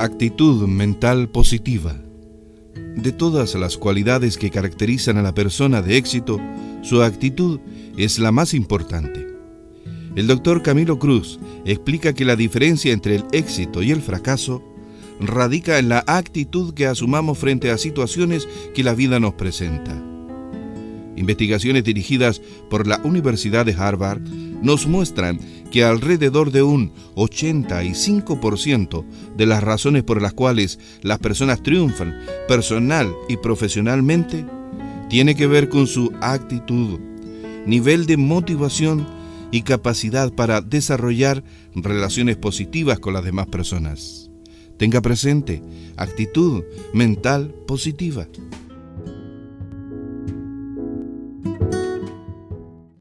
Actitud mental positiva. De todas las cualidades que caracterizan a la persona de éxito, su actitud es la más importante. El doctor Camilo Cruz explica que la diferencia entre el éxito y el fracaso radica en la actitud que asumamos frente a situaciones que la vida nos presenta. Investigaciones dirigidas por la Universidad de Harvard nos muestran que alrededor de un 85% de las razones por las cuales las personas triunfan personal y profesionalmente tiene que ver con su actitud, nivel de motivación y capacidad para desarrollar relaciones positivas con las demás personas. Tenga presente actitud mental positiva.